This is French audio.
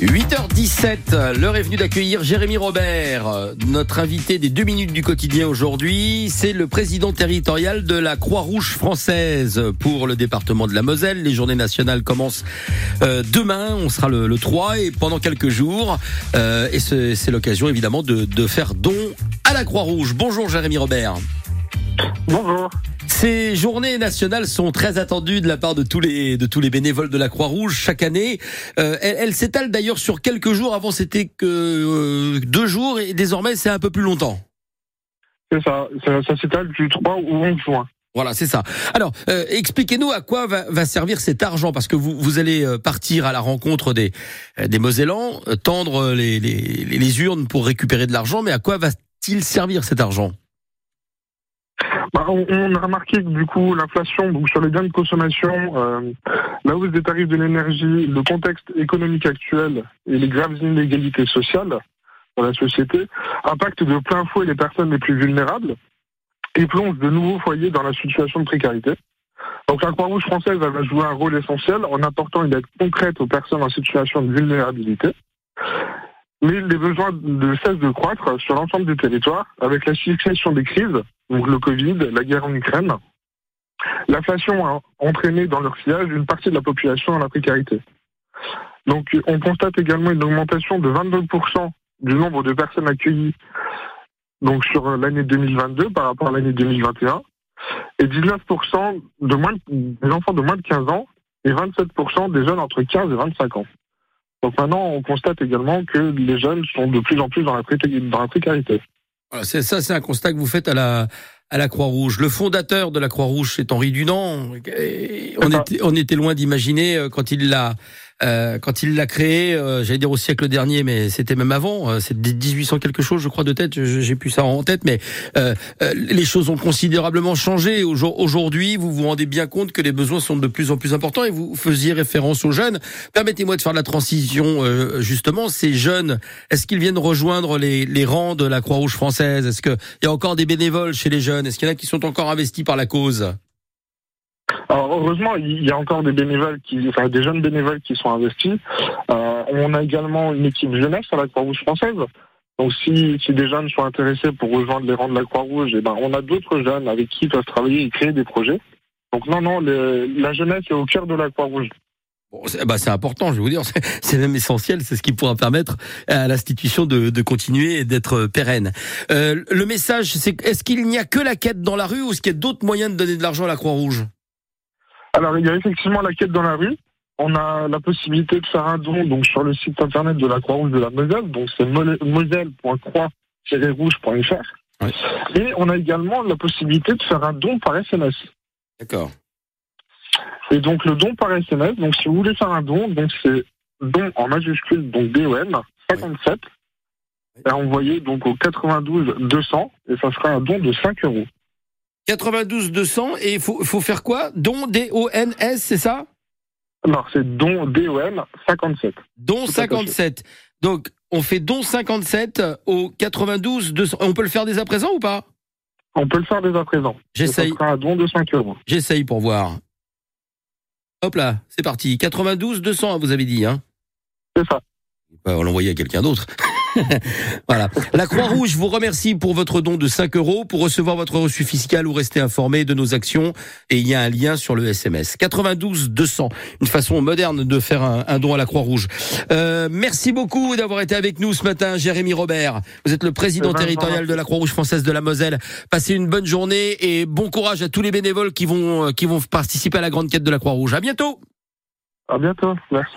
8h17, l'heure est venue d'accueillir Jérémy Robert, notre invité des deux minutes du quotidien aujourd'hui. C'est le président territorial de la Croix-Rouge française pour le département de la Moselle. Les journées nationales commencent euh, demain, on sera le, le 3 et pendant quelques jours. Euh, et c'est l'occasion évidemment de, de faire don à la Croix-Rouge. Bonjour Jérémy Robert. Bonjour. Ces journées nationales sont très attendues de la part de tous les de tous les bénévoles de la Croix-Rouge chaque année. Euh, elles s'étalent d'ailleurs sur quelques jours. Avant c'était que euh, deux jours et désormais c'est un peu plus longtemps. C'est ça, ça, ça s'étale du 3 au 11 juin. Voilà, c'est ça. Alors, euh, expliquez-nous à quoi va, va, servir cet argent, parce que vous, vous allez euh, partir à la rencontre des, des Mosellans, tendre les, les, les urnes pour récupérer de l'argent, mais à quoi va-t-il servir cet argent? Bah, on, a remarqué que du coup l'inflation donc sur les biens de consommation, euh, la hausse des tarifs de l'énergie, le contexte économique actuel et les graves inégalités sociales dans la société impactent de plein fouet les personnes les plus vulnérables et plongent de nouveaux foyers dans la situation de précarité. Donc la Croix-Rouge française va jouer un rôle essentiel en apportant une aide concrète aux personnes en situation de vulnérabilité. Mais les besoins ne cessent de croître sur l'ensemble du territoire avec la succession des crises, donc le Covid, la guerre en Ukraine. L'inflation a entraîné dans leur sillage une partie de la population dans la précarité. Donc on constate également une augmentation de 22% du nombre de personnes accueillies donc sur l'année 2022 par rapport à l'année 2021 et 19% de moins de, des enfants de moins de 15 ans et 27% des jeunes entre 15 et 25 ans. Donc maintenant, on constate également que les jeunes sont de plus en plus dans la, dans la précarité. Voilà, c'est ça, c'est un constat que vous faites à la à la Croix-Rouge. Le fondateur de la Croix-Rouge, c'est Henri Dunant. On était, on était loin d'imaginer euh, quand il l'a euh, quand il l'a créé, euh, j'allais dire au siècle dernier, mais c'était même avant, euh, c'est 1800 quelque chose, je crois de tête, j'ai plus ça en tête, mais euh, euh, les choses ont considérablement changé. Aujourd'hui, vous vous rendez bien compte que les besoins sont de plus en plus importants et vous faisiez référence aux jeunes. Permettez-moi de faire la transition justement. Ces jeunes, est-ce qu'ils viennent rejoindre les, les rangs de la Croix-Rouge française? Est-ce qu'il y a encore des bénévoles chez les jeunes? Est-ce qu'il y en a qui sont encore investis par la cause? Alors heureusement, il y a encore des bénévoles qui, enfin des jeunes bénévoles qui sont investis. Euh, on a également une équipe jeunesse à la Croix-Rouge française. Donc si, si des jeunes sont intéressés pour rejoindre les rangs de la Croix-Rouge, eh ben on a d'autres jeunes avec qui ils peuvent travailler et créer des projets. Donc non, non, le, la jeunesse est au cœur de la Croix-Rouge. Bon, c'est bah important, je vais vous dire, c'est même essentiel, c'est ce qui pourra permettre à l'institution de, de, continuer et d'être pérenne. Euh, le message, c'est est-ce qu'il n'y a que la quête dans la rue ou est-ce qu'il y a d'autres moyens de donner de l'argent à la Croix-Rouge? Alors, il y a effectivement la quête dans la rue. On a la possibilité de faire un don donc sur le site internet de la Croix-Rouge de la Moselle, donc c'est moselle.croix-rouge.fr. Ouais. Et on a également la possibilité de faire un don par SMS. D'accord. Et donc le don par SMS, donc si vous voulez faire un don, donc c'est don en majuscule, donc DOM 57, ouais. et envoyé donc au 92 200, et ça sera un don de 5 euros. 92 200 et il faut, faut faire quoi? Don D-O-N-S, c'est ça? Non, c'est don D-O-N 57. Don 57. Donc, on fait don 57 au 92 200. On peut le faire dès à présent ou pas? On peut le faire dès à présent. J'essaye. Un don de 5 euros. J'essaye pour voir. Hop là, c'est parti. 92 200, vous avez dit, hein? C'est ça. On l'envoyer à quelqu'un d'autre. voilà. La Croix-Rouge vous remercie pour votre don de 5 euros. Pour recevoir votre reçu fiscal ou rester informé de nos actions, et il y a un lien sur le SMS. 92 200, une façon moderne de faire un, un don à la Croix-Rouge. Euh, merci beaucoup d'avoir été avec nous ce matin, Jérémy Robert. Vous êtes le président territorial de la Croix-Rouge française de la Moselle. Passez une bonne journée et bon courage à tous les bénévoles qui vont, qui vont participer à la grande quête de la Croix-Rouge. À bientôt. À bientôt. Merci.